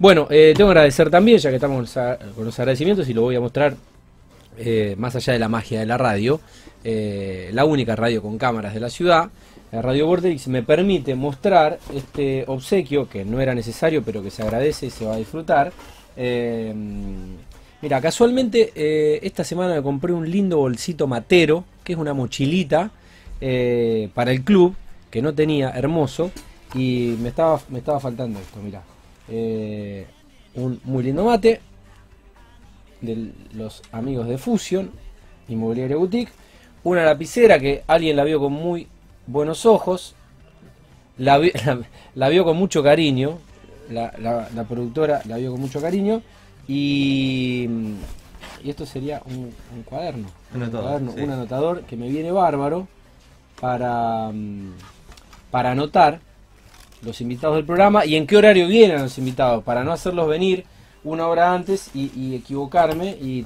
Bueno, eh, tengo que agradecer también, ya que estamos con los agradecimientos y lo voy a mostrar eh, más allá de la magia de la radio, eh, la única radio con cámaras de la ciudad, Radio Vortex, me permite mostrar este obsequio que no era necesario, pero que se agradece y se va a disfrutar. mira, casualmente esta semana me compré un lindo bolsito matero, que es una mochilita para el club, que no tenía, hermoso, y me estaba, me estaba faltando esto, mira. Eh, un muy lindo mate de los amigos de Fusion, Inmobiliaria Boutique. Una lapicera que alguien la vio con muy buenos ojos, la, vio con mucho cariño, la, productora la vio con mucho cariño y, y esto sería un, cuaderno, un, un anotador que me viene bárbaro para, mm, para anotar los invitados del programa y en qué horario vienen los invitados, para no hacerlos venir una hora antes y, equivocarme y,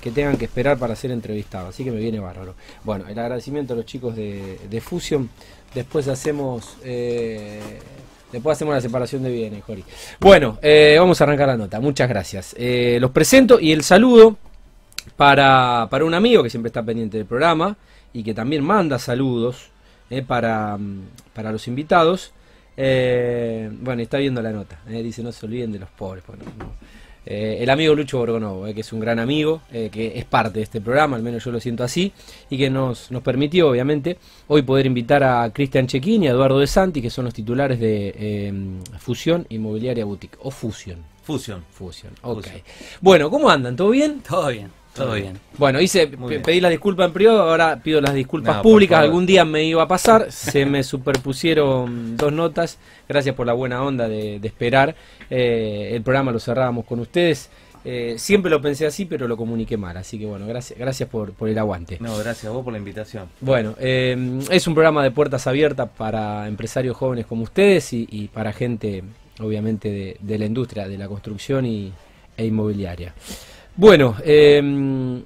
que tengan que esperar para ser entrevistados. Así que me viene bárbaro. Bueno, el agradecimiento a los chicos de, Fusion. Después hacemos... Eh, después hacemos la separación de bienes, Jori. Bueno, eh, vamos a arrancar la nota. Muchas gracias. Eh, los presento y el saludo para, para un amigo que siempre está pendiente del programa y que también manda saludos para, para los invitados. Eh, bueno, está viendo la nota. Eh, dice, no se olviden de los pobres. Eh, el amigo Lucho Borgonovo, que es un gran amigo, que es parte de este programa, al menos yo lo siento así, y que nos, nos permitió, obviamente, hoy poder invitar a Cristian Chequín y a Eduardo De Santi, que son los titulares de Fusión Inmobiliaria Boutique, o Fusión. Fusión. Fusión, ok. Bueno, ¿cómo andan? ¿Todo bien? Todo bien. Todo bien. Bueno, hice, pedí la disculpa en privado, ahora pido las disculpas públicas. Algún día me iba a pasar, se me superpusieron dos notas. Gracias por la buena onda de, esperar. Eh, el programa lo cerrábamos con ustedes. Eh, siempre lo pensé así, pero lo comuniqué mal. Así que bueno, gracias, gracias por, por el aguante. No, gracias a vos por la invitación. Bueno, eh, es un programa de puertas abiertas para empresarios jóvenes como ustedes y, para gente, obviamente, de, la industria de la construcción y, e inmobiliaria. Bueno, em,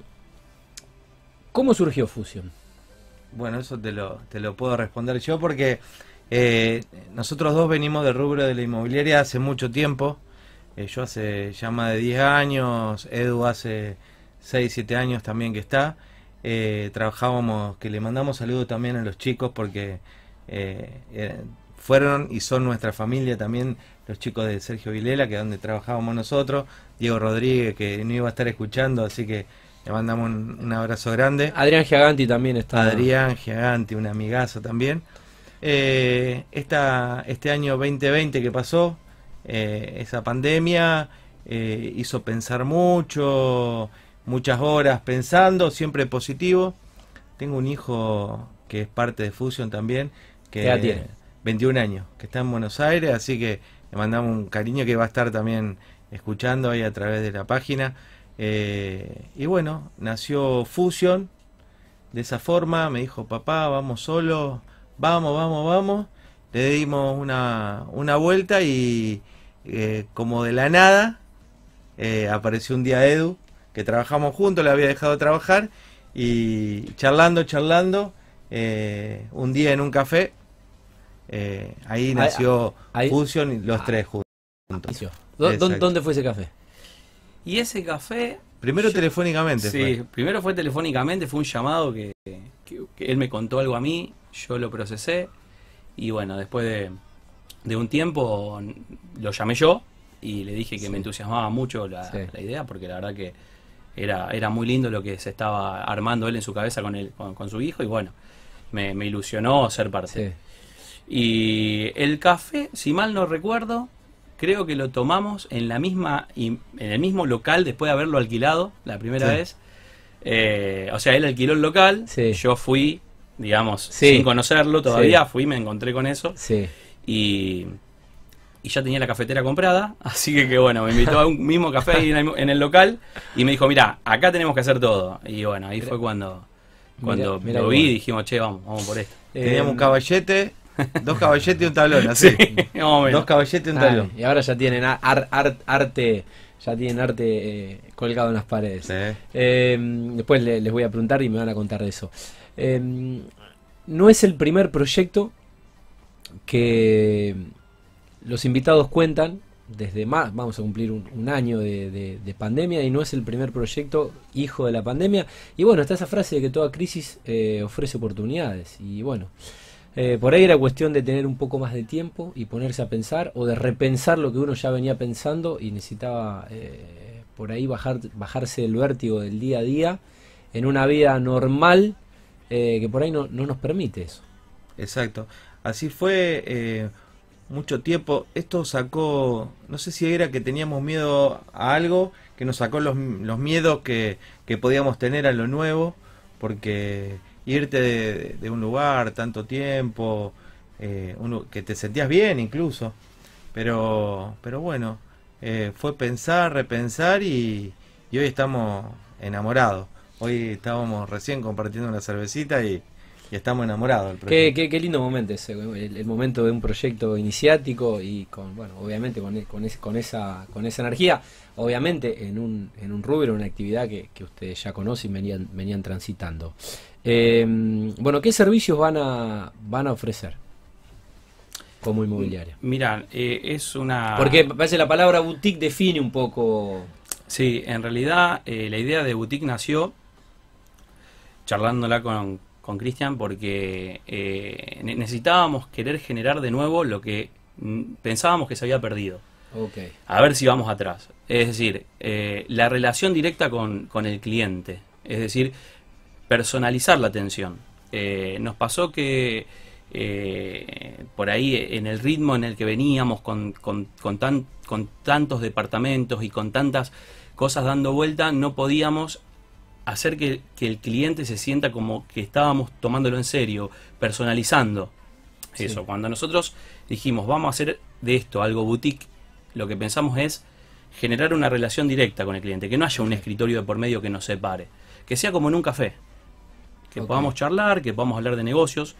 ¿cómo surgió Fusion? Bueno, eso te lo, te lo puedo responder yo porque eh, nosotros dos venimos del rubro de la inmobiliaria hace mucho tiempo. Eh, yo hace ya más de 10 años, Edu hace 6, 7 años también que está. Eh, trabajábamos, que le mandamos saludos también a los chicos porque fueron y son nuestra familia también los chicos de Sergio Vilela, que es donde trabajábamos nosotros, Diego Rodríguez, que no iba a estar escuchando, así que le mandamos un, abrazo grande. Adrián Giaganti también está. Adrián Giaganti, un amigazo también. Eh, esta, este año 2020 que pasó, eh, esa pandemia eh, hizo pensar mucho, muchas horas pensando, siempre positivo. Tengo un hijo que es parte de Fusion también, que ya tiene 21 años, que está en Buenos Aires, así que le mandamos un cariño que va a estar también escuchando ahí a través de la página. Eh, y bueno, nació Fusion de esa forma, me dijo, papá, vamos solo, vamos, vamos, vamos. Le dimos una, una vuelta y eh, como de la nada eh, apareció un día Edu, que trabajamos juntos, le había dejado trabajar y charlando, charlando, un día en un café eh, ahí nació Fusion y los tres juntos. ¿Dónde fue ese café? Y ese café... Primero telefónicamente. Sí, primero fue telefónicamente, fue un llamado que, él me contó algo a mí, yo lo procesé y bueno, después de, un tiempo lo llamé yo y le dije que me entusiasmaba mucho la, idea porque la verdad que era, era muy lindo lo que se estaba armando él en su cabeza con, él, con, su hijo y bueno, me, me ilusionó ser parte. Y el café, si mal no recuerdo, creo que lo tomamos en la misma en el mismo local después de haberlo alquilado la primera vez. Eh, o sea, él alquiló el local, yo fui, digamos, sin conocerlo todavía, fui, me encontré con eso. Y, y ya tenía la cafetera comprada, así que, que bueno, me invitó a un mismo café ahí en el, local y me dijo, mira, acá tenemos que hacer todo. Y bueno, ahí fue cuando, cuando lo vi y dijimos, che, vamos, vamos por esto. Teníamos un caballete Dos caballetes y un tablón, así. Dos caballetes y un tablón. y ahora ya tienen arte, ya tienen arte eh, colgado en las paredes. Em, después les voy a preguntar y me van a contar de eso. Em, no es el primer proyecto que los invitados cuentan desde más, vamos a cumplir un, un año de, de- de pandemia y no es el primer proyecto hijo de la pandemia. Y bueno, está esa frase de que toda crisis eh, ofrece oportunidades. Y bueno, eh, por ahí era cuestión de tener un poco más de tiempo y ponerse a pensar o de repensar lo que uno ya venía pensando y necesitaba eh, por ahí bajar, bajarse del vértigo del día a día en una vida normal eh, que por ahí no, no nos permite eso. Exacto. Así fue eh, mucho tiempo. Esto sacó, no sé si era que teníamos miedo a algo, que nos sacó los, los miedos que, que podíamos tener a lo nuevo, porque irte de, un lugar tanto tiempo, eh, que te sentías bien incluso, pero, pero bueno, eh, fue pensar, repensar y hoy estamos enamorados. Hoy estábamos recién compartiendo una cervecita y, y estamos enamorados del Qué, proyecto. qué, qué lindo momento ese, el, el momento de un proyecto iniciático y con, bueno, obviamente con, e- con, esa, con esa energía, obviamente en un, en un rubro, una actividad que, que ustedes ya conocen y venían, venían transitando. Eh, bueno, ¿qué servicios van a, van a ofrecer como inmobiliaria? Mira, eh, es una... Porque me parece la palabra boutique define un poco... Sí, en realidad eh, la idea de boutique nació charlándola con con Cristian porque eh, ne- necesitábamos querer generar de nuevo lo que mm, pensábamos que se había perdido. A ver si vamos atrás. Es decir, eh, la relación directa con, con el cliente. Es decir, personalizar la atención. Eh, nos pasó que por ahí en el ritmo en el que veníamos con, con- con tan- con tantos departamentos y con tantas cosas dando vuelta, no podíamos hacer que, que el cliente se sienta como que estábamos tomándolo en serio, personalizando Sí. eso. Cuando nosotros dijimos, vamos a hacer de esto algo boutique, lo que pensamos es generar una relación directa con el cliente, que no haya un escritorio de por medio que nos separe, que sea como en un café, que podamos charlar, que podamos hablar de negocios,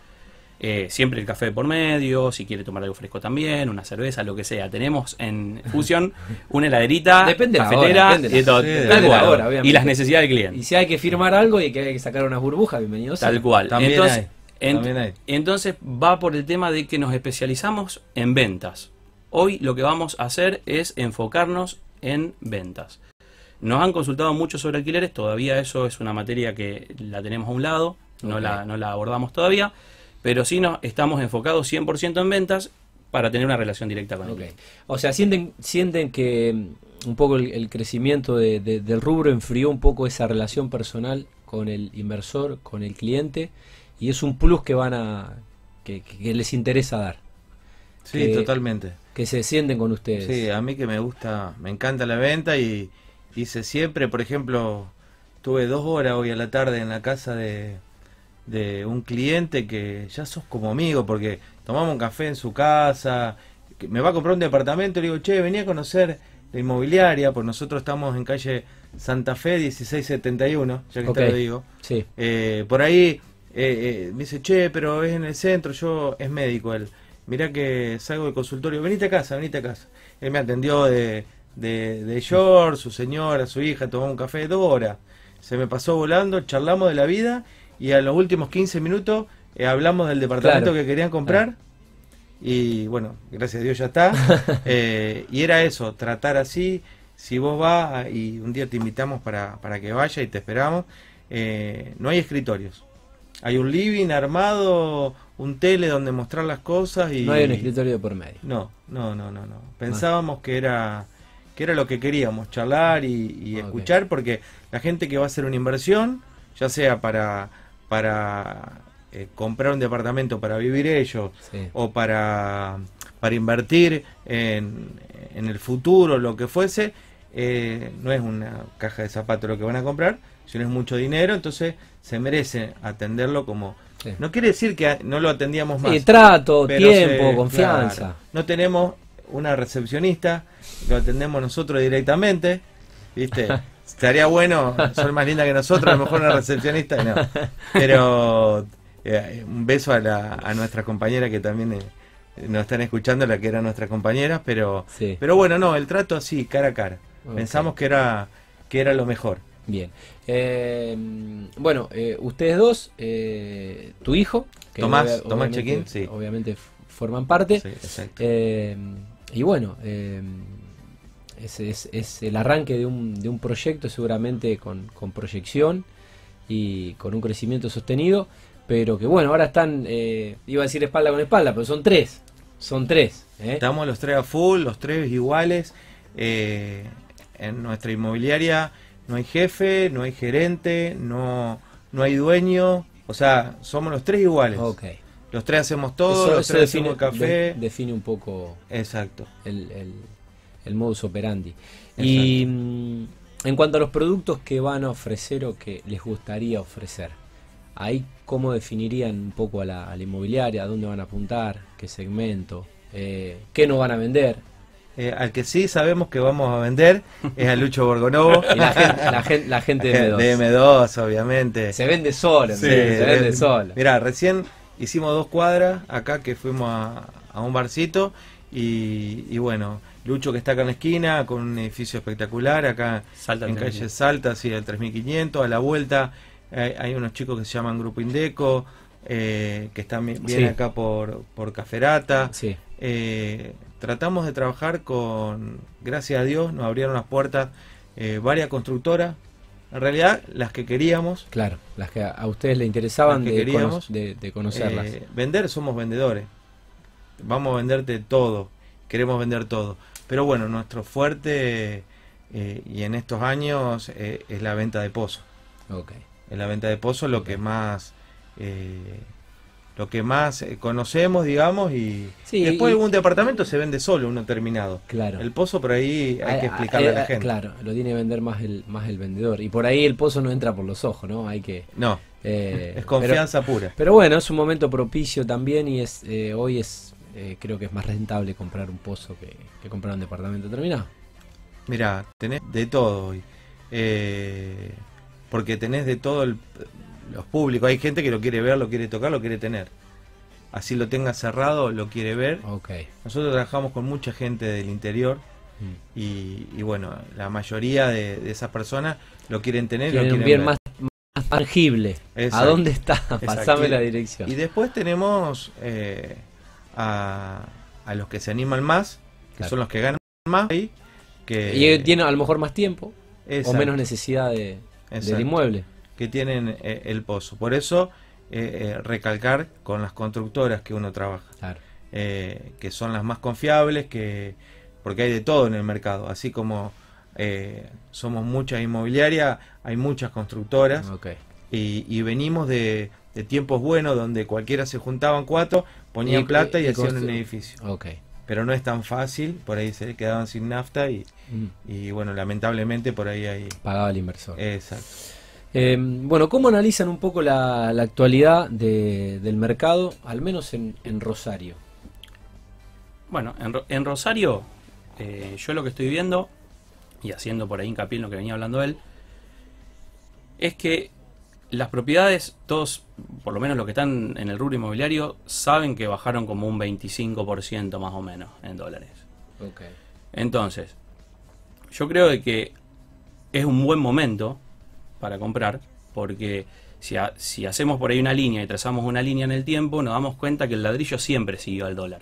eh, siempre el café de por medio, si quiere tomar algo fresco también, una cerveza, lo que sea. Tenemos en Fusion una heladerita, Depende de la hora, cafetera depende y todo, sí, tal depende de la cual. hora, y las necesidades del cliente. y si hay que firmar algo y que hay que sacar unas burbujas, bienvenido sea. Tal cual. También entonces, hay, ent- también hay. entonces va por el tema de que nos especializamos en ventas. Hoy lo que vamos a hacer es enfocarnos en ventas. Nos han consultado mucho sobre alquileres, todavía eso es una materia que la tenemos a un lado, no, la, no la abordamos todavía, pero sí nos estamos enfocados 100% en ventas para tener una relación directa con el Ok. cliente. O sea, sienten, sienten que mm, un poco el, el crecimiento de- de- del rubro enfrió un poco esa relación personal con el inversor, con el cliente, y es un plus que van a que, que- que les interesa dar, Sí, que- totalmente. que se sienten con ustedes. Sí, a mí que me gusta, me encanta la venta y hice siempre, por ejemplo, tuve dos horas hoy a la tarde en la casa de, de un cliente que ya sos como amigo porque tomamos un café en su casa, que me va a comprar un departamento, le digo, che, venía a conocer la inmobiliaria, pues nosotros estamos en calle Santa Fe 1671, ya que te lo digo. Sí. Eh, por ahí eh, eh, me dice, che, pero es en el centro, yo es médico él. Mirá que salgo del consultorio, venite a casa, venite a casa. Él me atendió de, de, de short, su señora, su hija, tomamos un café dos horas. Se me pasó volando, charlamos de la vida y a los últimos 15 minutos eh, hablamos del departamento Claro. que querían comprar. Y bueno, gracias a Dios ya está. Eh, y era eso, tratar así. Si vos vas y un día te invitamos para, para que vaya y te esperamos, eh, no hay escritorios. Hay un living armado, un tele donde mostrar las cosas y No hay un escritorio por medio. no, no, no, no, no. Pensábamos que era que era lo que queríamos, charlar y, escuchar, porque la gente que va a hacer una inversión, ya sea para para eh, comprar un departamento para vivir ellos Sí. o para para invertir en, en el futuro, lo que fuese, eh, no es una caja de zapatos lo que van a comprar, sino es mucho dinero, entonces se merece atenderlo como... Sí. No quiere decir que no lo atendíamos más. Sí, trato, tiempo, se- confianza. claro, no tenemos una recepcionista, lo atendemos nosotros directamente, ¿viste? Estaría bueno, son más lindas que nosotros, a lo mejor una recepcionista, no. Pero eh, un beso a, la, a nuestras compañeras que también eh, nos están escuchando, la que eran nuestras compañeras, pero, Sí. pero bueno, no, el trato así, cara a cara. Pensamos que era, que era lo mejor. Bien. Eh, bueno, eh, ustedes dos, eh, tu hijo, que Tomás, Tomás Chequín, sí. obviamente forman parte. Sí, exacto. Y bueno, eh, es, es- es el arranque de un, de un proyecto seguramente con, con proyección y con un crecimiento sostenido, pero que bueno, ahora están, eh, iba a decir espalda con espalda, pero son tres, son tres. ¿eh? Estamos los tres a full, los tres iguales. Eh, en nuestra inmobiliaria no hay jefe, no hay gerente, no, no hay dueño. O sea, somos los tres iguales. Los tres hacemos todo, Eso- los tres define, hacemos café. de- define un poco Exacto. el, el- el modus operandi. Y mm, en cuanto a los productos que van a ofrecer o que les gustaría ofrecer, ahí cómo definirían un poco a la, a la inmobiliaria, a dónde van a apuntar, qué segmento, eh, qué no van a vender. Eh, al que sí sabemos que vamos a vender es a Lucho Borgonovo. Y la gente, la gente, la gente de M2. de M2, obviamente. Se vende solo, Sí, se vende eh, solo. Mira, recién hicimos dos cuadras acá que fuimos a, a un barcito y, y bueno, Lucho que está acá en la esquina con un edificio espectacular acá Salta en el calle tren. Salta, sí, el 3500, a la vuelta hay unos chicos que se llaman Grupo Indeco, eh, que están bien Sí. acá por, por Caferata. Sí, Eh, tratamos de trabajar con, gracias a Dios, nos abrieron las puertas eh, varias constructoras, en realidad las que queríamos, claro, las que a- ustedes les interesaban que de, cono- queríamos. de- de conocerlas. Vender somos vendedores. Vamos a venderte todo. Queremos vender todo. Pero bueno, nuestro fuerte eh, y en estos años eh, es la venta de pozo. Ok. Es la venta de pozo lo que más eh, lo que más eh, conocemos, digamos, y Sí, después y- algún departamento se vende solo, uno terminado. Claro. El pozo por ahí hay que Ah, explicarle ah, a la eh, gente. Claro, lo tiene que vender más el, más el vendedor. Y por ahí el pozo no entra por los ojos, ¿no? Hay que... No, eh, es confianza pura. Pero, pero bueno, es un momento propicio también y es eh, hoy es eh, creo que es más rentable comprar un pozo que, que comprar un departamento terminado. Mira, tenés de todo hoy. Eh, porque tenés de todo el- los públicos. Hay gente que lo quiere ver, lo quiere tocar, lo quiere tener. Así lo tenga cerrado, lo quiere ver. Nosotros trabajamos con mucha gente del interior Mm. y, y bueno, la mayoría de, de esas personas lo quieren tener, lo un quieren bien ver. más, más tangible. ¿A dónde está? Pasame la dirección. Y después tenemos eh, a, a los que se animan más, que Claro. son los que ganan más ahí. Que, Y eh, tiene a lo mejor más tiempo o menos necesidad de, del inmueble. que tienen eh, el pozo. Por eso, eh, eh, recalcar con las constructoras que uno trabaja, Claro. que son las más confiables, que porque hay de todo en el mercado. Así como somos muchas inmobiliarias, hay muchas constructoras y, y venimos de, de tiempos buenos donde cualquiera se juntaban cuatro, ponían Y- plata y, y hacían un edificio. Ok. Pero no es tan fácil, por ahí se quedaban sin nafta y, Mm. y bueno, lamentablemente por ahí hay... Pagaba el inversor. Exacto. Eh, bueno, ¿cómo analizan un poco la, la actualidad de- del mercado, al menos en, en Rosario? Bueno, en, en Rosario, eh, yo lo que estoy viendo, y haciendo por ahí hincapié en lo que venía hablando él, es que las propiedades, todos, por lo menos los que están en el rubro inmobiliario, saben que bajaron como un 25% más o menos en dólares. Entonces, yo creo de que es un buen momento para comprar, porque si, ha- si hacemos por ahí una línea y trazamos una línea en el tiempo, nos damos cuenta que el ladrillo siempre siguió al dólar.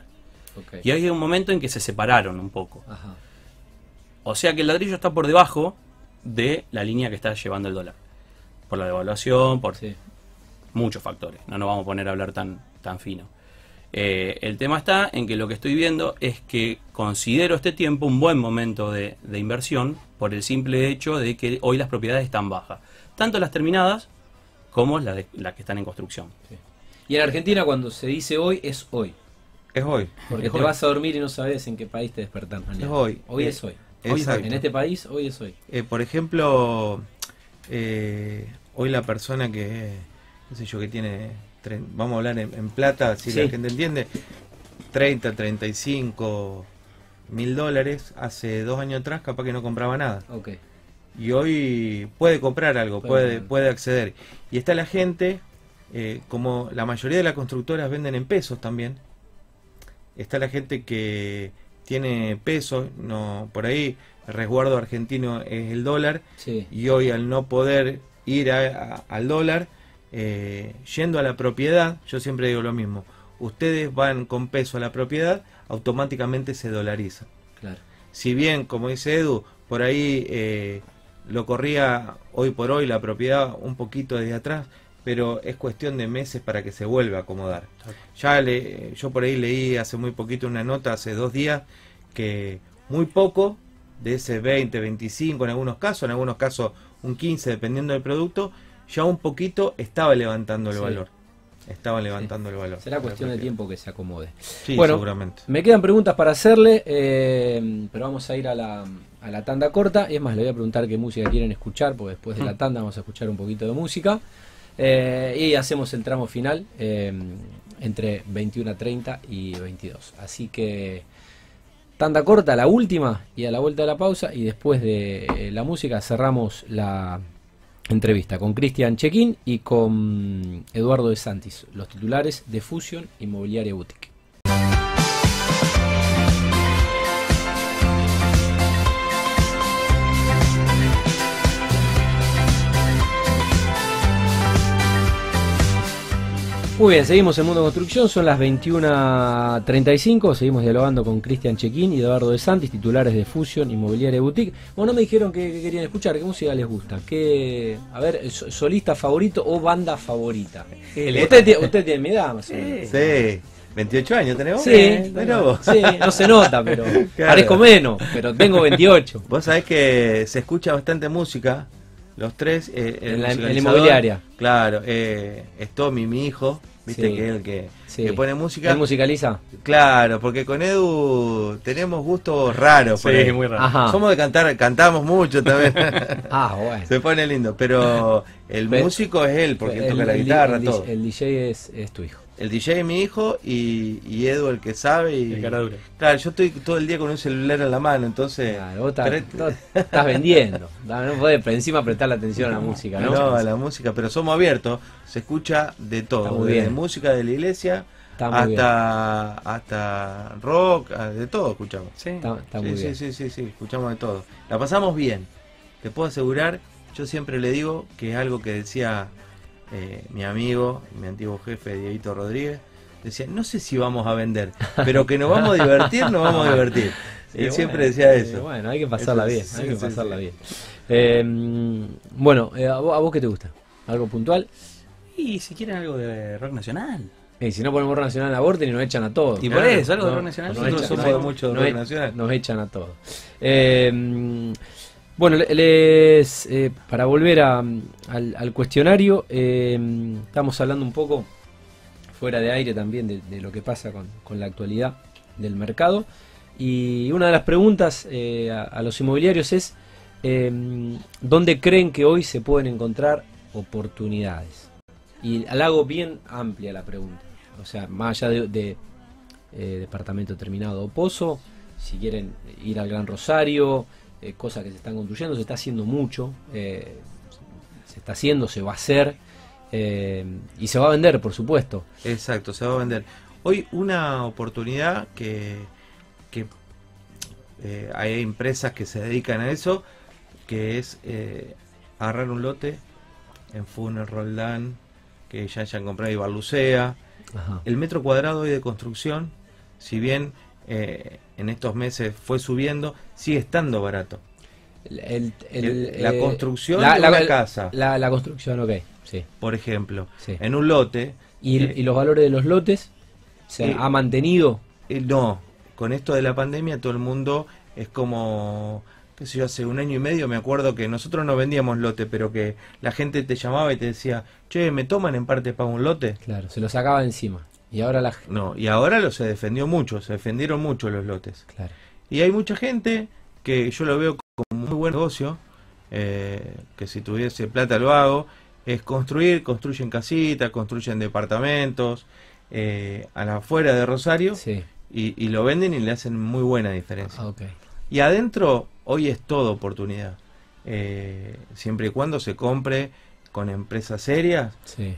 Y hay un momento en que se separaron un poco. Ajá. O sea que el ladrillo está por debajo de la línea que está llevando el dólar. Por la devaluación, por Sí. muchos factores. No nos vamos a poner a hablar tan, tan fino. Eh, el tema está en que lo que estoy viendo es que considero este tiempo un buen momento de, de inversión por el simple hecho de que hoy las propiedades están bajas. Tanto las terminadas como las, de- las que están en construcción. Y en Argentina cuando se dice hoy, es hoy. Es hoy. Porque es te hoy. vas a dormir y no sabes en qué país te despertás mañana. Es hoy. Hoy Eh, es hoy. Hoy es exacto. hoy. En este país, hoy es hoy. Eh, por ejemplo, eh, hoy la persona que, qué sé yo, que tiene, vamos a hablar en, en plata, si Sí. la gente entiende, 30, 35 mil dólares, hace dos años atrás capaz que no compraba nada. Ok. Y hoy puede comprar algo, Puede puede, comprar. puede acceder. Y está la gente, eh, como la mayoría de las constructoras venden en pesos también, está la gente que tiene pesos, no por ahí resguardo argentino es el dólar, Sí. y hoy al no poder ir a- a- al dólar, eh, yendo a la propiedad, yo siempre digo lo mismo, ustedes van con peso a la propiedad, automáticamente se dolariza. Claro. si bien, como dice Edu, por ahí eh, lo corría hoy por hoy la propiedad un poquito desde atrás, pero es cuestión de meses para que se vuelva a acomodar. Ya le, yo por ahí leí hace muy poquito una nota, hace dos días, que muy poco de ese 20, 25 en algunos casos, en algunos casos un 15 dependiendo del producto, ya un poquito estaba levantando el Sí. valor. Estaba levantando el valor. Será cuestión de tiempo que se acomode. Sí, Bueno, seguramente. Me quedan preguntas para hacerle, eh, pero vamos a ir a la, a la tanda corta. Y es más, le voy a preguntar qué música quieren escuchar, porque después de la tanda vamos a escuchar un poquito de música. Eh, y hacemos el tramo final eh, entre 21.30 y 22. Así que tanda corta, la última, y a la vuelta de la pausa. Y después de eh, la música cerramos la entrevista con Cristian Chequín y con Eduardo de Santis, los titulares de Fusion Inmobiliaria Boutique. Muy bien, seguimos en Mundo Construcción, son las 21.35, seguimos dialogando con Cristian Chequín y Eduardo de Santis, titulares de Fusion Inmobiliaria Boutique. Bueno, no me dijeron que, que querían escuchar, qué música les gusta, qué, a ver, so- solista favorito o banda favorita. Usted, tiene- usted tiene mi edad, más o menos. Sí, 28 años tenemos. Sí, Eh, vos. sí, no se nota, pero Claro. parezco menos, pero tengo 28. Vos sabés que se escucha bastante música, los tres. eh, el En la- en la musicalizador, inmobiliaria. Claro, eh, es Tommy, mi hijo, viste Sí. que es el que, Sí. que pone música. ¿Él musicaliza? Claro, porque con Edu tenemos gustos raros. Sí, ahí. muy raro. Ajá. Somos de cantar, cantamos mucho también. Ah, bueno. Se pone lindo, pero el músico es él, porque él El- toca la el- guitarra, el, todo. El DJ es, es tu hijo. El DJ mi hijo y, y Edu el que sabe. Y, El cara dura. Claro, yo estoy todo el día con un celular en la mano, entonces... Claro, vos estás, pero- estás vendiendo. No podés encima prestarle atención a la música, ¿no? No, a la música, pero somos abiertos, se escucha de todo, muy desde música de la iglesia bien. hasta, hasta rock, ah, de todo escuchamos. Sí. Está, está sí, muy sí, bien. sí, sí, sí, escuchamos de todo. La pasamos bien, te puedo asegurar, yo siempre le digo que es algo que decía eh, mi amigo, mi antiguo jefe, Dieguito Rodríguez, decía, no sé si vamos a vender, pero que nos vamos a divertir, nos vamos a divertir. Sí, Él bueno, siempre decía eh, eso. Bueno, hay que pasarla Eso, bien, sí, hay que sí, pasarla sí. bien. Eh, bueno, eh, ¿a, vos, a vos qué te gusta? ¿Algo puntual? Y si quieren algo de rock nacional. Y si no ponemos rock nacional aborten y nos echan a todos. Y por Claro, eso, algo de rock nacional. nos Nosotros echan- somos nos de mucho de nos rock nacional. Nos echan a todos. Eh, bueno, le- les, eh, para volver a- al, cuestionario, eh, estamos hablando un poco fuera de aire también de, lo que pasa con, la actualidad del mercado. Y una de las preguntas eh, a, los inmobiliarios es, eh, ¿dónde creen que hoy se pueden encontrar oportunidades? Y la hago bien amplia la pregunta. O sea, más allá de, de, eh, departamento terminado o pozo, si quieren ir al Gran Rosario, eh, cosas que se están construyendo, se está haciendo mucho, eh, se está haciendo, se va a hacer eh, y se va a vender, por supuesto. Exacto, se va a vender. Hoy una oportunidad que, que eh, hay empresas que se dedican a eso, que es agarrar un lote en Funes, Roldán, que ya hayan comprado Ibarlucea. Ajá. El metro cuadrado hoy de construcción, si bien eh, en estos meses fue subiendo, sigue estando barato. El- el- el- El- la eh, construcción la- de la- una la- casa, La, la construcción, ok, sí. por ejemplo, sí. en un lote, ¿Y, eh, y los valores de los lotes se eh, ha mantenido? No, con esto de la pandemia todo el mundo es como, qué sé yo, hace un año y medio me acuerdo que nosotros no vendíamos lote, pero que la gente te llamaba y te decía, che, ¿me toman en parte para un lote? Claro, se lo sacaba encima. Y ahora la... No, y ahora lo se defendió mucho, se defendieron mucho los lotes. Claro. Y hay mucha gente que yo lo veo como muy buen negocio, eh, que si tuviese plata lo hago, es construir, construyen casitas, construyen departamentos, eh, a la afuera de Rosario, Sí. y, y lo venden y le hacen muy buena diferencia. Ah, ok. Y adentro hoy es todo oportunidad. Eh, siempre y cuando se compre con empresas serias, Sí.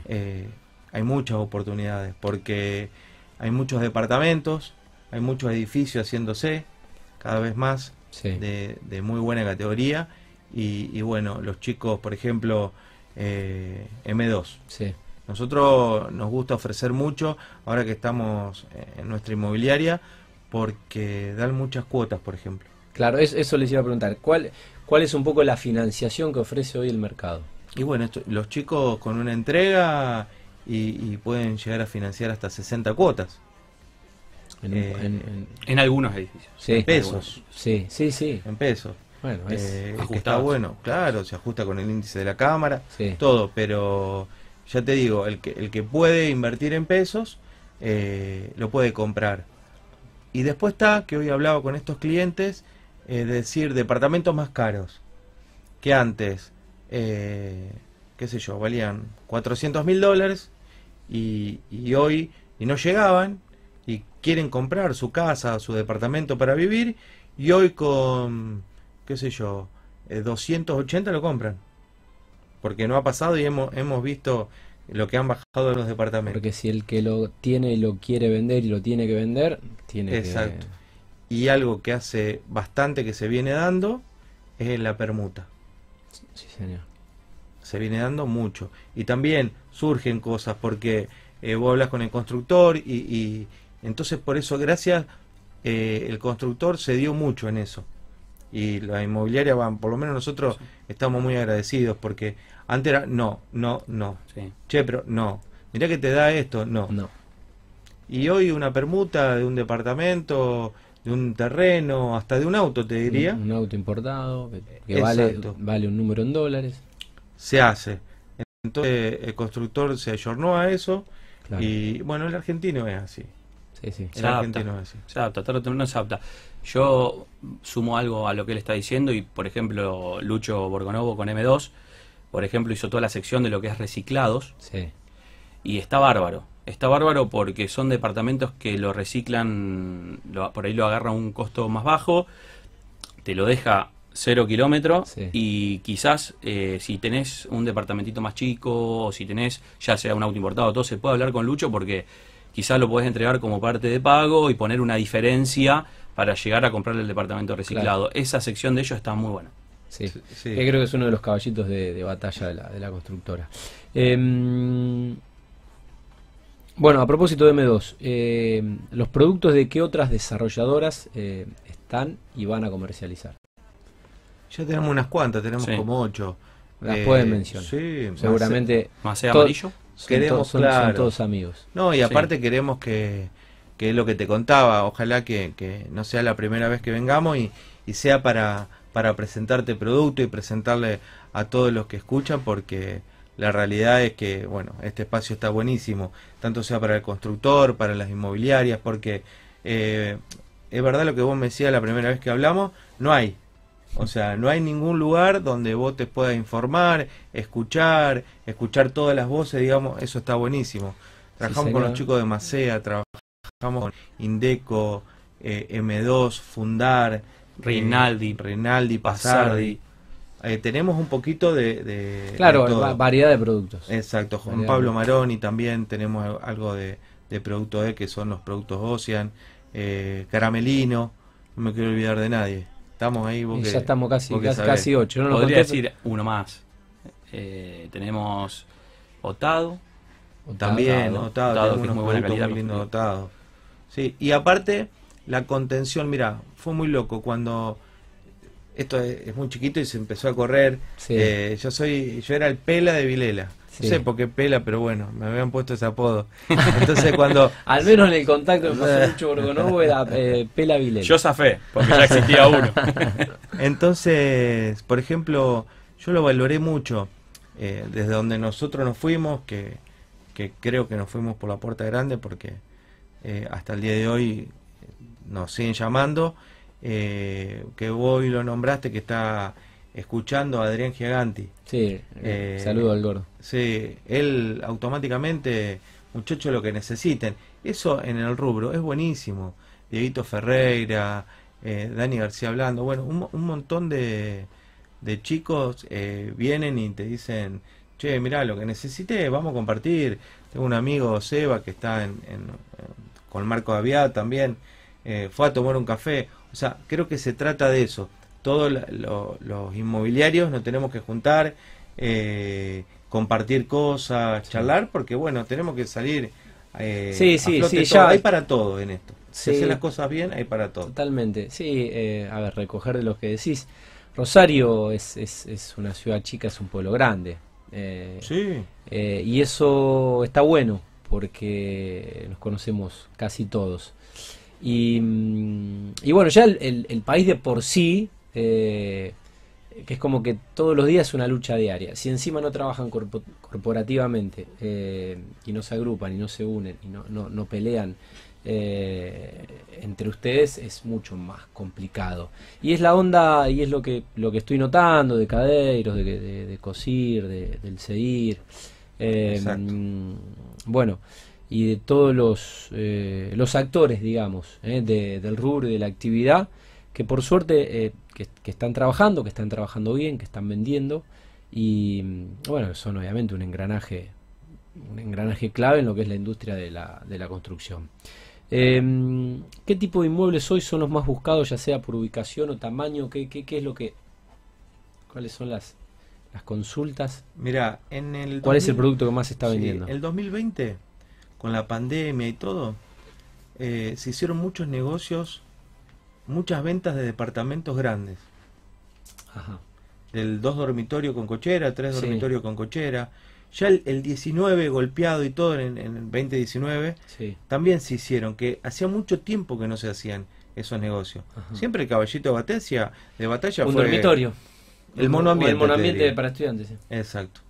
Hay muchas oportunidades porque hay muchos departamentos, hay muchos edificios haciéndose cada vez más Sí. de, de muy buena categoría y, y bueno, los chicos, por ejemplo, eh, M2. Sí. Nosotros nos gusta ofrecer mucho ahora que estamos en nuestra inmobiliaria porque dan muchas cuotas, por ejemplo. Claro, es- eso les iba a preguntar. ¿Cuál, ¿Cuál es un poco la financiación que ofrece hoy el mercado? Y bueno, esto- los chicos con una entrega y, y pueden llegar a financiar hasta 60 cuotas En, Eh, en- en- En algunos edificios. sí, en pesos. sí, sí, sí. en pesos. Bueno, es, Eh, que está bueno, claro, se ajusta con el índice de la cámara, sí. todo, pero ya te digo, el que, el que puede invertir en pesos, eh, lo puede comprar. Y después está, que hoy hablaba con estos clientes, es decir, departamentos más caros, que antes, eh, qué sé yo, valían 400 mil dólares y, y hoy, y no llegaban, y quieren comprar su casa, su departamento para vivir, y hoy con, qué sé yo, eh, 280 lo compran. Porque no ha pasado y hemos, hemos visto lo que han bajado los departamentos. Porque si el que lo tiene lo quiere vender y lo tiene que vender, tiene Exacto. Y algo que hace bastante que se viene dando es la permuta. Sí, señor. Se viene dando mucho. Y también surgen cosas porque eh, vos hablas con el constructor y, y entonces por eso, gracias, eh, el constructor se dio mucho en eso. Y la inmobiliaria van, por lo menos nosotros estamos muy agradecidos porque antes era no, no, no. Sí. Che, pero no. Mirá que te da esto, no. No. Y hoy una permuta de un departamento, de un terreno, hasta de un auto, te diría, Un, un auto importado que, vale, vale un número en dólares. Se hace. Entonces el constructor se ayornó a eso Claro. y bueno, el argentino es así. Sí, sí. Se El adapta. argentino es así. Se adapta, tarde o temprano se adapta. Yo sumo algo a lo que él está diciendo y, por ejemplo, Lucho Borgonovo con M2, por ejemplo, hizo toda la sección de lo que es reciclados Sí. y está bárbaro. Está bárbaro porque son departamentos que lo reciclan, lo- por ahí lo agarra a un costo más bajo, te lo deja cero kilómetro Sí. y quizás eh, si tenés un departamentito más chico o si tenés ya sea un auto importado, todo se puede hablar con Lucho porque quizás lo podés entregar como parte de pago y poner una diferencia para llegar a comprar el departamento reciclado. Esa sección de ellos está muy buena. Sí. Sí. Que creo que es uno de los caballitos de, de batalla de la, de la constructora. Em, bueno, a propósito de M2, em, ¿los productos de qué otras desarrolladoras eh, están y van a comercializar? Ya tenemos unas cuantas, tenemos Sí. como ocho. Las Eh, pueden mencionar. Sí, Seguramente Todo- amarillo. son, Queremos, son- todos amigos. No, y Sí. aparte queremos que, que es lo que te contaba, ojalá que, que no sea la primera vez que vengamos y, y sea para, para presentarte producto y presentarle a todos los que escuchan, porque la realidad es que, bueno, este espacio está buenísimo, tanto sea para el constructor, para las inmobiliarias, porque eh, es verdad lo que vos me decías la primera vez que hablamos, no hay. O sea, no hay ningún lugar donde vos te puedas informar, escuchar, escuchar todas las voces, digamos, eso está buenísimo. Trabajamos con los chicos de Macea, trabajamos con Indeco, eh, M2, Fundar, Rinaldi, eh, Rinaldi, Pasardi. Eh, tenemos un poquito de, de- Claro, de variedad de productos. Exacto, Juan Variedad. Pablo Maroni también tenemos algo de, de producto E, que son los productos Ocean, eh, Caramelino, no me quiero olvidar de nadie. Estamos ahí, vos Y que- ya estamos casi, vos que casi, ocho. No lo Podría conté, decir uno más. Eh, tenemos Otado. También, Otado, Otado, Otado, tenemos que es muy unos buena calidad muy construido. Otado. Sí, y aparte, la contención, mira, fue muy loco cuando esto es, es muy chiquito y se empezó a correr. Sí. eh, yo soy, yo era el Pela de Vilela. Sí. No sé por qué Pela, pero bueno, me habían puesto ese apodo. Entonces cuando Al menos en el contacto de mucho Borgonovo era eh, Pela Vilela. Yo zafé, porque ya existía uno. Entonces, por ejemplo, yo lo valoré mucho eh, desde donde nosotros nos fuimos, que, que creo que nos fuimos por la puerta grande porque eh, hasta el día de hoy nos siguen llamando, eh, que vos hoy lo nombraste, que está escuchando a Adrián Giganti. Sí, Eh, saludo al gordo. Sí, él automáticamente, muchachos, lo que necesiten. Eso en el rubro es buenísimo. Dieguito Ferreira, eh, Dani García hablando, bueno, un, un montón de, de chicos eh, vienen y te dicen, che, mirá, lo que necesite, vamos a compartir. Tengo un amigo, Seba, que está en, en- en- con Marco Aviad también, eh, fue a tomar un café. O sea, creo que se trata de eso. Todos lo- los inmobiliarios nos tenemos que juntar, eh, compartir cosas, charlar, porque bueno, tenemos que salir eh, Sí, sí, sí, ya- Hay para todo en esto. Si Sí. haces las cosas bien, hay para todo. Totalmente, sí, eh, a ver, recoger de lo que decís. Rosario es, es, es una ciudad chica, es un pueblo grande. eh, Sí, y eso está bueno porque nos conocemos casi todos. Y, mm, y bueno, ya el, el- el país de por sí, eh, que es como que todos los días es una lucha diaria. Si encima no trabajan corpo- corporativamente eh, y no se agrupan y no se unen y no, no, no pelean eh, entre ustedes, es mucho más complicado. Y es la onda, y es lo que, lo que estoy notando de Cadeiros, de, de, de Cosir, de, del Seguir. Eh, mm, bueno, y de todos los, los actores, digamos, de- del rubro y de la actividad, que por suerte que, que están trabajando, que están trabajando bien, que están vendiendo, y mm, bueno, son obviamente un engranaje, un engranaje clave en lo que es la industria de la, de la construcción. Eh, ¿Qué tipo de inmuebles hoy son los más buscados, ya sea por ubicación o tamaño? ¿Qué, qué, qué es lo que... ¿Cuáles son las, las consultas? mira, en el... ¿Cuál es el 2000 producto que más se está sí, vendiendo? el 2020, con la pandemia y todo, eh, se hicieron muchos negocios, muchas ventas de departamentos grandes. Ajá. Del dos dormitorios con cochera, tres Sí. dormitorios con cochera. Ya el, el 19 golpeado y todo en, en el 2019 Sí. también se hicieron, que hacía mucho tiempo que no se hacían esos negocios. Ajá. Siempre el caballito de batalla, de batalla Un fue dormitorio. el monoambiente, O El monoambiente para estudiantes. sí. Exacto.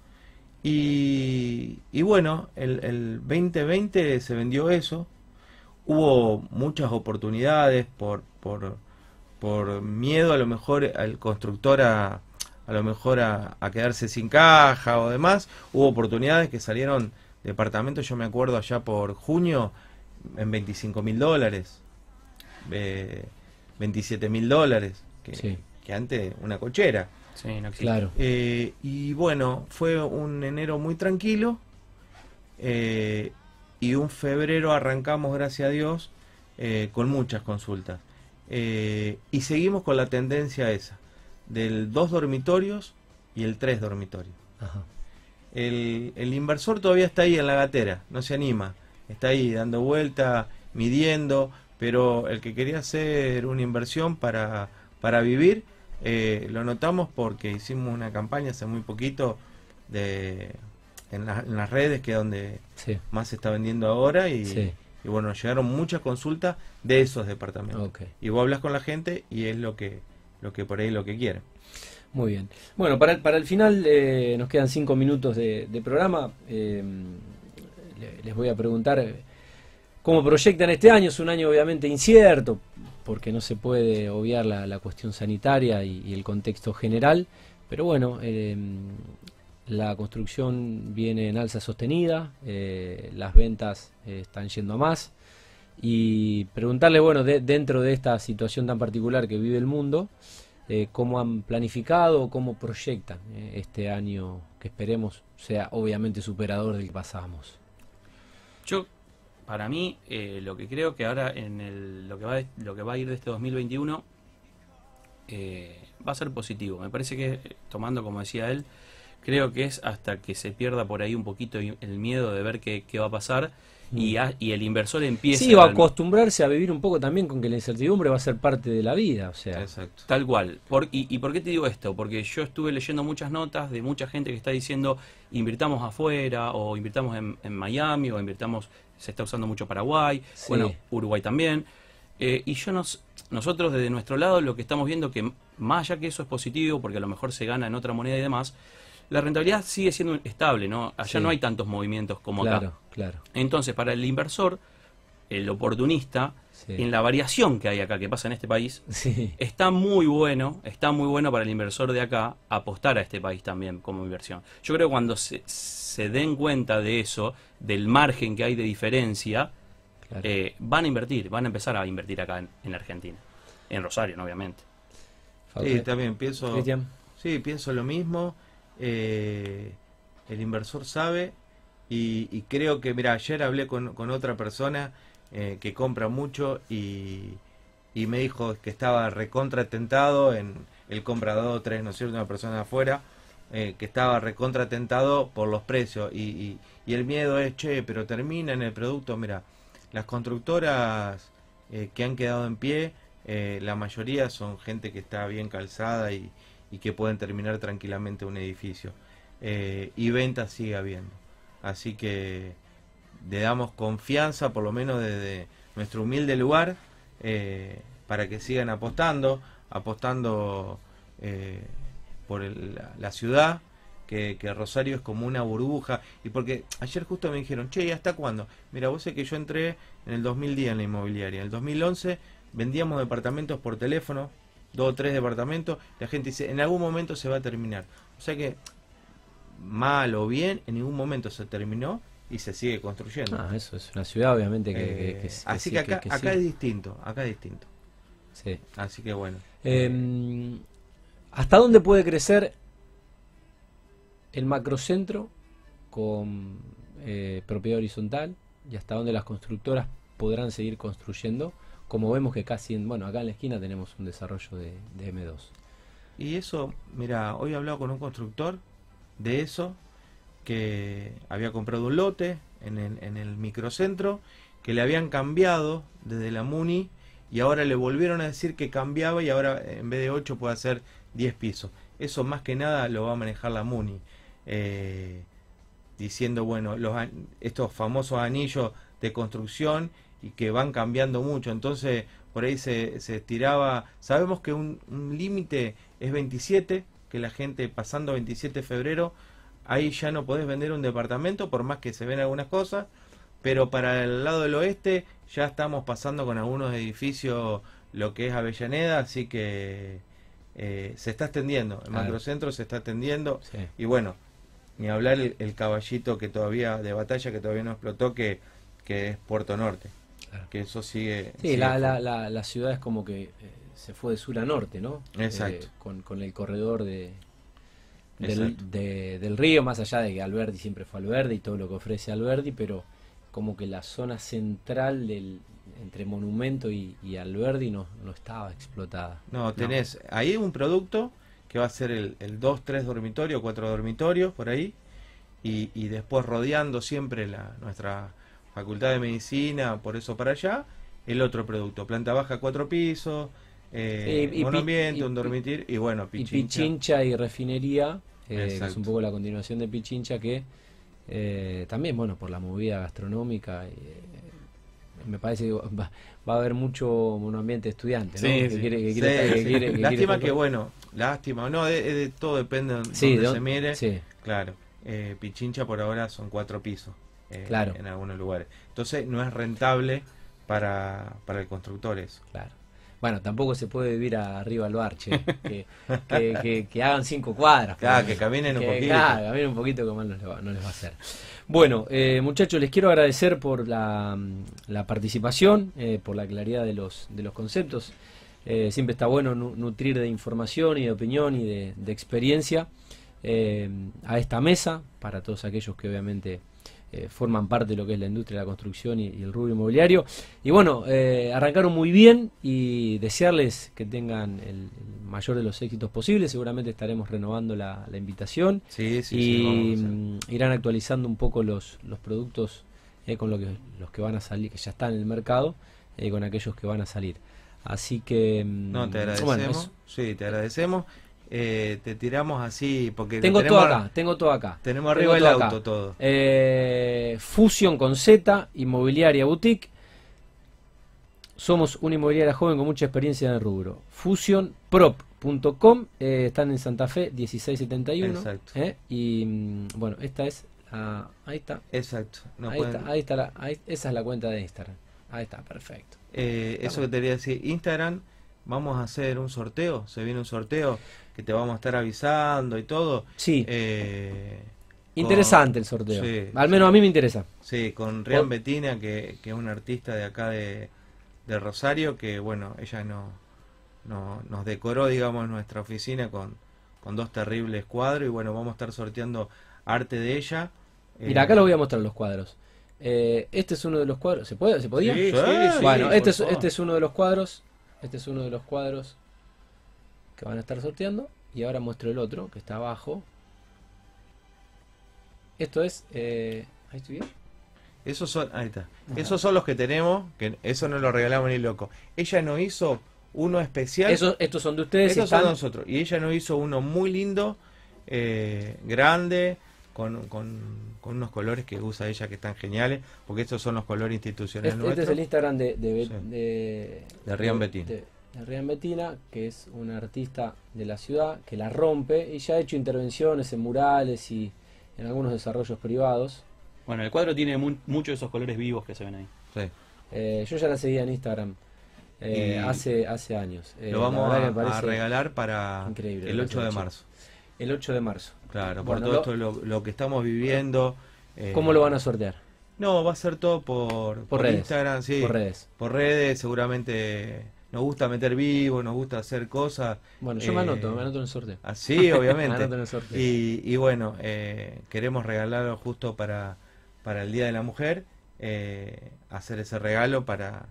Y, y bueno, el, el 2020 se vendió eso. Hubo muchas oportunidades por, por, por miedo a lo mejor al constructor a, a lo mejor a, a quedarse sin caja o demás. Hubo oportunidades que salieron departamentos, yo me acuerdo allá por junio, en 25 mil dólares, eh, 27 mil dólares, que, Sí. que antes una cochera. Sí, no existe. Claro. Eh, y bueno, fue un enero muy tranquilo. eh, y un febrero arrancamos, gracias a Dios, eh, con muchas consultas. Eh, y seguimos con la tendencia esa, del dos dormitorios y el tres dormitorios. Ajá. El, el inversor todavía está ahí en la gatera, no se anima. Está ahí dando vuelta, midiendo, pero el que quería hacer una inversión para, para vivir, eh, lo notamos porque hicimos una campaña hace muy poquito de, en, la- en las redes, que es donde Sí. más se está vendiendo ahora, y, Sí. y bueno, llegaron muchas consultas de esos departamentos. Ok. Y vos hablas con la gente y es lo que, lo que por ahí lo que quieren. Muy bien. Bueno, para el, para el final eh, nos quedan cinco minutos de, de programa. Eh, le- les voy a preguntar eh, cómo proyectan este año. Es un año obviamente incierto porque no se puede obviar la, la cuestión sanitaria y, y el contexto general. Pero bueno, eh, la construcción viene en alza sostenida, eh, las ventas eh, están yendo a más. Y preguntarle, bueno, de- dentro de esta situación tan particular que vive el mundo, eh, cómo han planificado, cómo proyectan este año que esperemos sea obviamente superador del que pasamos. Yo, para mí, lo que creo que ahora en el, lo, que va, lo que va a ir de este 2021 eh, va a ser positivo. Me parece que, tomando como decía él, creo que es hasta que se pierda por ahí un poquito el miedo de ver qué, qué va a pasar y, a- y el inversor empiece Sí, realmente- acostumbrarse a vivir un poco también con que la incertidumbre va a ser parte de la vida, o sea. Exacto. Tal cual. Por- y, ¿Y por qué te digo esto? Porque yo estuve leyendo muchas notas de mucha gente que está diciendo invirtamos afuera o invirtamos en, en Miami o invirtamos, se está usando mucho Paraguay, Sí. bueno, Uruguay también. Eh, y yo nos, nosotros desde nuestro lado lo que estamos viendo que más allá que eso es positivo porque a lo mejor se gana en otra moneda y demás, la rentabilidad sigue siendo estable, ¿no? Allá Sí. no hay tantos movimientos como claro, acá. claro. Entonces, para el inversor, el oportunista, Sí. en la variación que hay acá, que pasa en este país, Sí, Está muy bueno, está muy bueno para el inversor de acá apostar a este país también como inversión. Yo creo que cuando se, se den cuenta de eso, del margen que hay de diferencia, claro. eh, van a invertir, van a empezar a invertir acá en, en Argentina. En Rosario, ¿no? obviamente. Sí, también pienso... Cristian. Sí, pienso lo mismo. Eh, el inversor sabe y, creo que, mira, ayer hablé con, otra persona eh, que compra mucho y, me dijo que estaba recontra tentado en el comprador 3, ¿no es cierto? Una persona afuera eh, que estaba recontratentado por los precios y, el miedo es, che, pero termina en el producto, mira, las constructoras que han quedado en pie, la mayoría son gente que está bien calzada y, y que pueden terminar tranquilamente un edificio. Eh, y ventas sigue habiendo. Así que le damos confianza, por lo menos desde nuestro humilde lugar, eh, para que sigan apostando, apostando eh, por el- la, la ciudad, que, que Rosario es como una burbuja. Y porque ayer justo me dijeron, che, ¿y hasta cuándo? Mira, vos sé que yo entré en el 2010 en la inmobiliaria. En el 2011 vendíamos departamentos por teléfono, dos o tres departamentos. La gente dice, en algún momento se va a terminar. O sea que, mal o bien, en ningún momento se terminó y se sigue construyendo. Ah, eso es una ciudad, obviamente, que. Eh, que- que así sí, que acá, acá sí. es distinto, acá es distinto. Sí. Así que bueno. Eh, ¿Hasta dónde puede crecer el macrocentro con eh, propiedad horizontal? ¿Y hasta dónde las constructoras podrán seguir construyendo? Como vemos que casi, en, bueno, acá en la esquina tenemos un desarrollo de, de M2. Y eso, mira, hoy he hablado con un constructor de eso, que había comprado un lote en el, en el microcentro, que le habían cambiado desde la Muni y ahora le volvieron a decir que cambiaba y ahora en vez de 8 puede hacer 10 pisos. Eso más que nada lo va a manejar la Muni. eh, diciendo, bueno, estos famosos anillos de construcción y que van cambiando mucho. Entonces, por ahí se, se estiraba. Sabemos que un, un límite es 27, que la gente pasando 27 de febrero, ahí ya no podés vender un departamento, por más que se ven algunas cosas. Pero para el lado del oeste ya estamos pasando con algunos edificios lo que es Avellaneda, así que eh, se está extendiendo. El macrocentro se está extendiendo. Sí. Y bueno, ni hablar el, el caballito que todavía, de batalla que todavía no explotó, que, que es Puerto Norte. Claro. Que eso sigue. Sí, sigue la, la, la, la ciudad es como que eh, se fue de sur a norte, ¿no? Exacto. Eh, con, con el corredor de, del, de- del río, más allá de que Alberdi siempre fue Alberdi y todo lo que ofrece Alberdi, pero como que la zona central del entre Monumento y, y Alberdi no, no estaba explotada. No, tenés ahí un producto que va a ser el, el 2, 3 dormitorio, 4 dormitorios, por ahí. Y, y después rodeando siempre la, nuestra facultad de medicina, por eso para allá, el otro producto. Planta baja, cuatro pisos, eh, Y- monoambiente, y- un dormitir y bueno, Y pichincha. Pichincha y Refinería, eh, que es un poco la continuación de Pichincha, que eh, también, bueno, por la movida gastronómica, eh, me parece que va, va a haber mucho monoambiente estudiante, ¿no? Sí, que sí. quiere, que Sí, quiere que sí. quiere- que quiere lástima que bueno, lástima, no, de, de todo depende de donde ¿no? se mire. Claro, eh, Pichincha por ahora son cuatro pisos eh, Claro. en algunos lugares. Entonces no es rentable para, para el constructor eso. claro. Bueno, tampoco se puede vivir arriba al barche, que, que, que- que hagan cinco cuadras. Claro, que caminen un poquito. Claro, caminen un poquito que mal no les va, no les va a hacer. Bueno, eh, muchachos, les quiero agradecer por la, la participación, eh, por la claridad de los, de los conceptos. Eh, siempre está bueno nu- nutrir de información y de opinión y de, de experiencia eh, a esta mesa, para todos aquellos que obviamente eh, forman parte de lo que es la industria de la construcción y, y el rubro inmobiliario. Y bueno, eh, arrancaron muy bien y desearles que tengan el, el mayor de los éxitos posibles. Seguramente estaremos renovando la, la invitación Sí, sí, sí. y mm, irán actualizando un poco los, los productos eh, con lo que, los que van a salir, que ya están en el mercado, con aquellos que van a salir. Así que... mm, No, te agradecemos. bueno, sí, te agradecemos. Eh, te tiramos así porque tengo tenemos, todo acá, tengo todo acá. Tenemos Tengo arriba el todo auto acá. todo. Eh, Fusion con Z, Inmobiliaria Boutique. Somos una inmobiliaria joven con mucha experiencia en el rubro. Fusionprop.com, eh, están en Santa Fe 1671. Exacto. eh, y mm, bueno, esta es la- ahí está. Exacto. No ahí, pueden- está ahí está la- ahí- esa es la cuenta de Instagram. Ahí está, perfecto. Eh, eso que te quería decir, Instagram, vamos a hacer un sorteo, se viene un sorteo que te vamos a estar avisando y todo. Sí, Eh, interesante el sorteo. sí, Al menos sí. a mí me interesa. Sí, con Rian Betina, que, que es una artista de acá de, de Rosario, que bueno, ella no, no- nos decoró, digamos, nuestra oficina con, con dos terribles cuadros y bueno, vamos a estar sorteando arte de ella. Mira, Eh, acá les voy a mostrar los cuadros. Eh, este es uno de los cuadros. ¿Se puede? ¿Se podía? Sí, sí, sí, bueno, este es, este es uno de los cuadros. Este es uno de los cuadros que van a estar sorteando. Y ahora muestro el otro, que está abajo. Esto es. eh, ¿Ahí estoy bien? Esos son, ahí está. Esos son los que tenemos, que eso no lo regalamos ni loco. Ella nos hizo uno especial. Eso- estos son de ustedes. y Esos son de nosotros. Y ella nos hizo uno muy lindo, eh, grande, con, con, con unos colores que usa ella que están geniales, porque estos son los colores institucionales Este, este es el Instagram de, de, Sí. de, De Rian Betina. De- Rian Betina, que es una artista de la ciudad que la rompe y ya ha hecho intervenciones en murales y en algunos desarrollos privados. Bueno, el cuadro tiene mu- muchos de esos colores vivos que se ven ahí. Sí. Eh, yo ya la seguía en Instagram eh, hace, hace años. Eh, Lo vamos verdad a, regalar para increíble el lo que 8 has de marzo. El 8 de marzo. Claro, Bueno, por todo lo- esto lo, lo que estamos viviendo. ¿Cómo lo van a sortear? No, va a ser todo por, por redes. Instagram, sí. Por redes. Por redes, seguramente nos gusta meter vivo, nos gusta hacer cosas. Bueno, yo me Eh, anoto, me anoto en el sorteo. Así, Me obviamente. anoto en el sorteo. y, y bueno, eh, queremos regalarlo justo para, para el Día de la Mujer, eh, hacer ese regalo para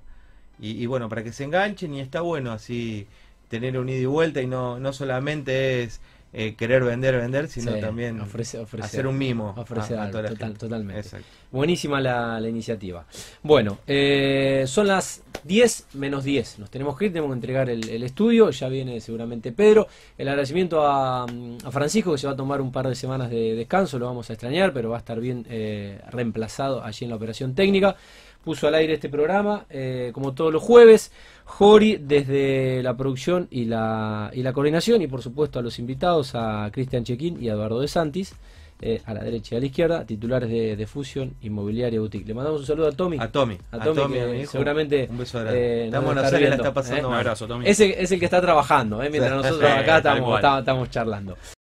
y, y bueno, para que se enganchen y está bueno así tener un ida y vuelta y no, no solamente es eh, querer vender, vender, sino Sí, también ofrece- hacer un mimo Ofrecer a, a algo, toda la total- gente. totalmente. Exacto. Buenísima la, la iniciativa. Bueno, eh, son las 10 menos 10. Nos tenemos que ir, tenemos que entregar el, el estudio. Ya viene seguramente Pedro. El agradecimiento a, a Francisco, que se va a tomar un par de semanas de descanso. Lo vamos a extrañar, pero va a estar bien eh, reemplazado allí en la operación técnica. Puso al aire este programa, eh, como todos los jueves. Jori desde la producción y la, y la coordinación. Y por supuesto a los invitados, a Cristian Chequín y a Eduardo de Santis. eh, a la derecha y a la izquierda, titulares de, de Fusion Inmobiliaria Boutique. Le mandamos un saludo a Tommy. A Tommy, A Tommy, que mi hijo, seguramente, un beso grande. eh, Estamos nos en está Aires, la viendo, está pasando ¿eh? Un abrazo, Tommy. Es el, es el que está trabajando, ¿eh? mientras nosotros acá estamos- estamos charlando.